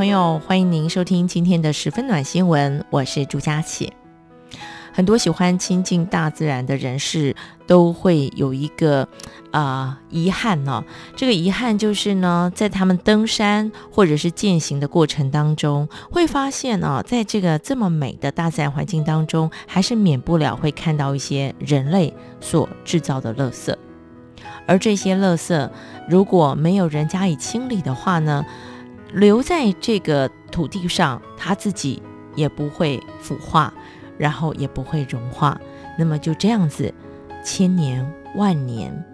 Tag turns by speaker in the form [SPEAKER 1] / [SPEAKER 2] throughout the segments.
[SPEAKER 1] 朋友，欢迎您收听今天的十分暖新闻，我是朱佳琪。很多喜欢亲近大自然的人士都会有一个啊、遗憾呢、这个遗憾就是呢，在他们登山或者是健行的过程当中，会发现呢、在这个这么美的大自然环境当中，还是免不了会看到一些人类所制造的垃圾，而这些垃圾如果没有人加以清理的话呢，留在这个土地上，它自己也不会腐化，然后也不会融化。那么就这样子，千年万年，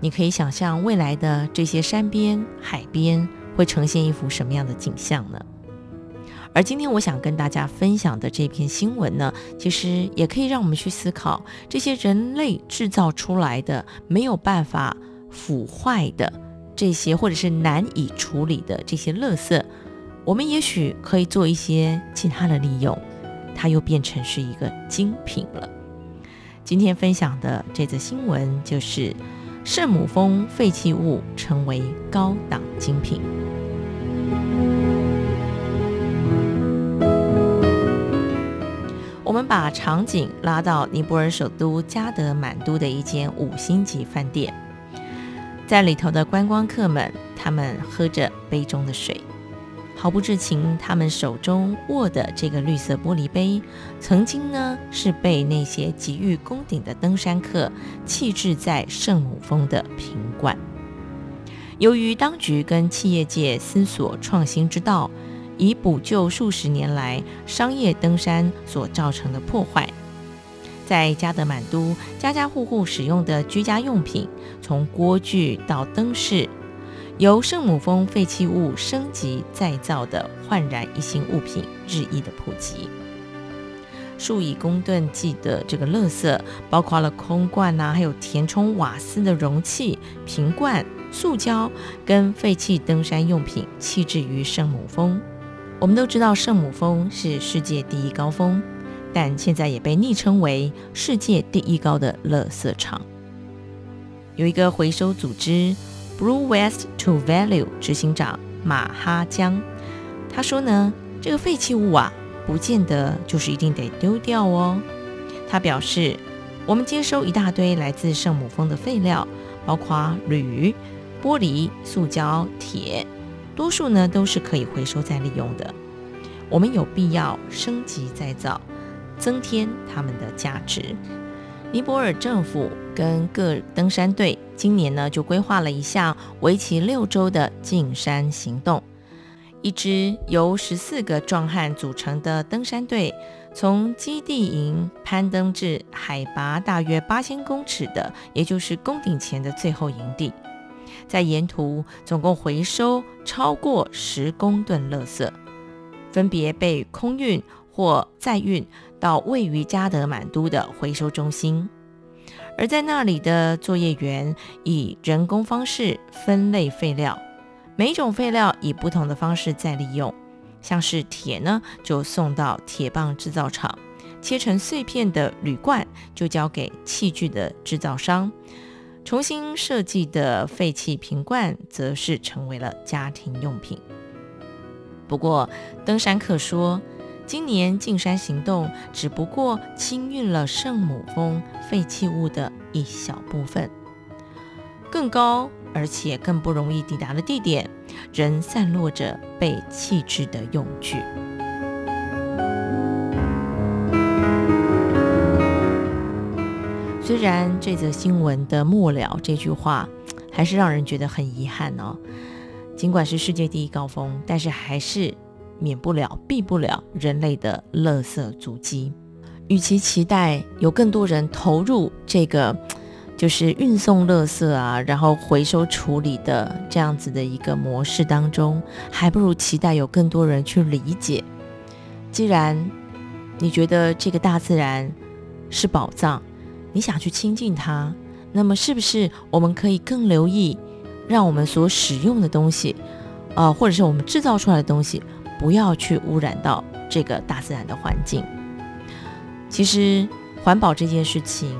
[SPEAKER 1] 你可以想象未来的这些山边、海边会呈现一幅什么样的景象呢？而今天我想跟大家分享的这篇新闻呢，其实也可以让我们去思考这些人类制造出来的没有办法腐坏的。这些或者是难以处理的这些垃圾，我们也许可以做一些其他的利用，它又变成是一个精品了。今天分享的这则新闻就是圣母峰废弃物成为高档精品。我们把场景拉到尼泊尔首都加德满都的一间五星级饭店。在里头的观光客们，他们喝着杯中的水，毫不知情。他们手中握的这个绿色玻璃杯，曾经呢是被那些急于攻顶的登山客弃置在圣母峰的瓶罐。由于当局跟企业界思索创新之道，以补救数十年来商业登山所造成的破坏。在加德满都，家家户户使用的居家用品，从锅具到灯饰，由圣母峰废弃物升级再造的焕然一新物品，日益的普及。数以公吨计的这个垃圾，包括了空罐呐、还有填充瓦斯的容器、瓶罐、塑胶跟废弃登山用品，弃置于圣母峰。我们都知道，圣母峰是世界第一高峰。但现在也被昵称为世界第一高的垃圾场。有一个回收组织 Blue West to Value 执行长马哈江，他说呢，这个废弃物啊，不见得就是一定得丢掉哦。他表示，我们接收一大堆来自圣母峰的废料，包括铝、玻璃、塑胶、铁，多数呢都是可以回收再利用的。我们有必要升级再造。增添他们的价值。尼泊尔政府跟各登山队今年呢就规划了一项为期六周的进山行动。一支由十四个壮汉组成的登山队，从基地营攀登至海拔大约八千公尺的，也就是攻顶前的最后营地，在沿途总共回收超过十公吨垃圾，分别被空运或载运。到位于加德满都的回收中心，而在那里的作业员以人工方式分类废料，每种废料以不同的方式再利用。像是铁呢，就送到铁棒制造厂，切成碎片的铝罐就交给器具的制造商，重新设计的废弃瓶罐则是成为了家庭用品。不过，登山客说。今年进山行动只不过清运了圣母峰废弃物的一小部分，更高而且更不容易抵达的地点，仍散落着被弃置的用具。虽然这则新闻的末了这句话还是让人觉得很遗憾哦，尽管是世界第一高峰，但是还是。免不了、避不了人类的垃圾足迹。与其期待有更多人投入这个，就是运送垃圾啊，然后回收处理的这样子的一个模式当中，还不如期待有更多人去理解。既然你觉得这个大自然是宝藏，你想去亲近它，那么是不是我们可以更留意，让我们所使用的东西，呃，或者是我们制造出来的东西，不要去污染到这个大自然的环境？其实环保这件事情，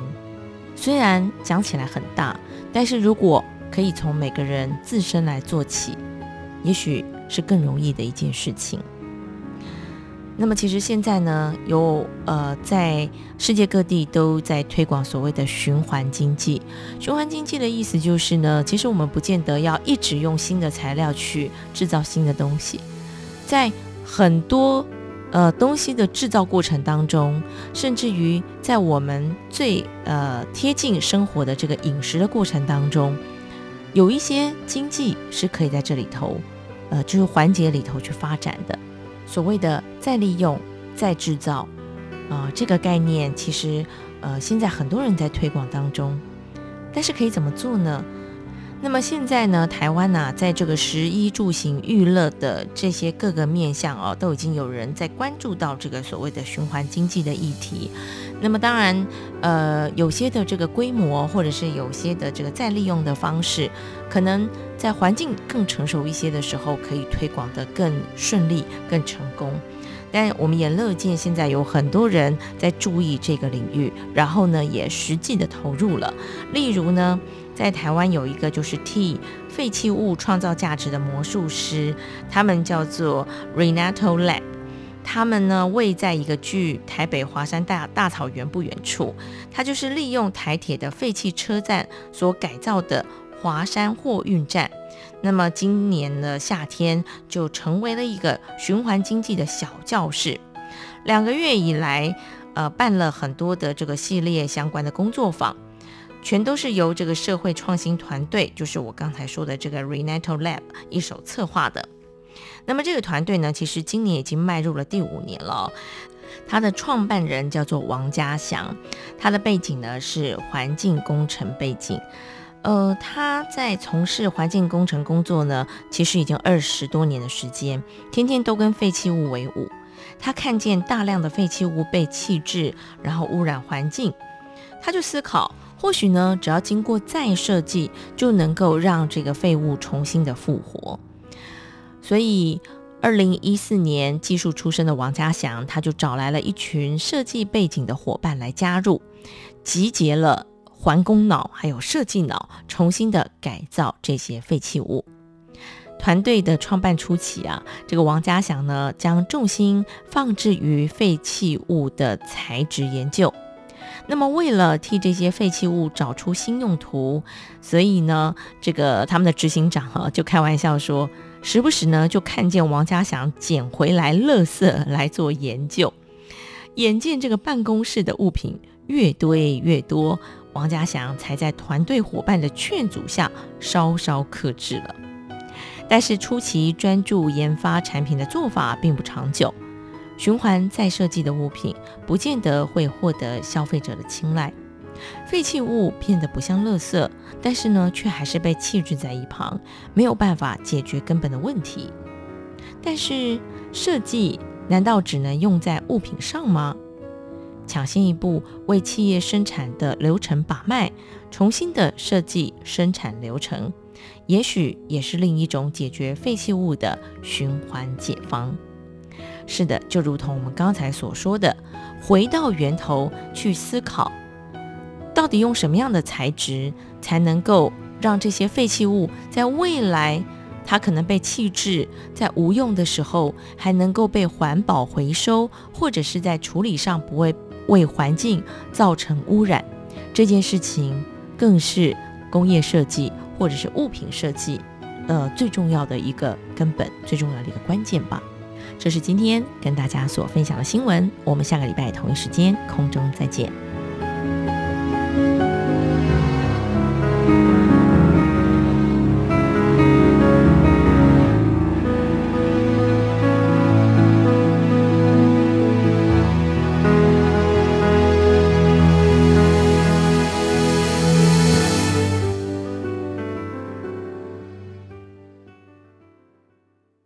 [SPEAKER 1] 虽然讲起来很大，但是如果可以从每个人自身来做起，也许是更容易的一件事情。那么，其实现在呢，有呃，在世界各地都在推广所谓的循环经济。循环经济的意思就是呢，其实我们不见得要一直用新的材料去制造新的东西，在很多呃东西的制造过程当中，甚至于在我们最呃贴近生活的这个饮食的过程当中，有一些经济是可以在这里头，呃，就是环节里头去发展的。所谓的再利用、再制造，啊、这个概念其实，呃，现在很多人在推广当中，但是可以怎么做呢？那么现在呢，台湾呢、在这个食衣住行娱乐的这些各个面向哦，都已经有人在关注到这个所谓的循环经济的议题。那么当然，呃，有些的这个规模，或者是有些的这个再利用的方式，可能在环境更成熟一些的时候，可以推广得更顺利、更成功。但我们也乐见现在有很多人在注意这个领域，然后呢，也实际的投入了。例如呢，在台湾有一个就是替废弃物创造价值的魔术师，他们叫做 Renato Lab。他们呢，位在一个距台北华山大大草原不远处，它就是利用台铁的废弃车站所改造的华山货运站。那么今年的夏天就成为了一个循环经济的小教室。两个月以来，呃，办了很多的这个系列相关的工作坊，全都是由这个社会创新团队，就是我刚才说的这个 Renato Lab 一手策划的。那么这个团队呢，其实今年已经迈入了第五年了。他的创办人叫做王家祥，他的背景呢是环境工程背景。呃，他在从事环境工程工作呢，其实已经二十多年的时间，天天都跟废弃物为伍。他看见大量的废弃物被弃置，然后污染环境，他就思考，或许呢，只要经过再设计，就能够让这个废物重新的复活。所以，二零一四年技术出身的王家祥，他就找来了一群设计背景的伙伴来加入，集结了环工脑还有设计脑，重新的改造这些废弃物。团队的创办初期啊，这个王家祥呢，将重心放置于废弃物的材质研究。那么，为了替这些废弃物找出新用途，所以呢，这个他们的执行长哈、啊、就开玩笑说。时不时呢，就看见王家祥捡回来垃圾来做研究。眼见这个办公室的物品越堆越多，王家祥才在团队伙伴的劝阻下稍稍克制了。但是初期专注研发产品的做法并不长久，循环再设计的物品不见得会获得消费者的青睐。废弃物变得不像垃圾，但是呢，却还是被弃置在一旁，没有办法解决根本的问题。但是设计难道只能用在物品上吗？抢先一步为企业生产的流程把脉，重新的设计生产流程，也许也是另一种解决废弃物的循环解方。是的，就如同我们刚才所说的，回到源头去思考。到底用什么样的材质才能够让这些废弃物在未来它可能被弃置，在无用的时候还能够被环保回收，或者是在处理上不会为环境造成污染？这件事情更是工业设计或者是物品设计，呃，最重要的一个根本，最重要的一个关键吧。这是今天跟大家所分享的新闻，我们下个礼拜同一时间空中再见。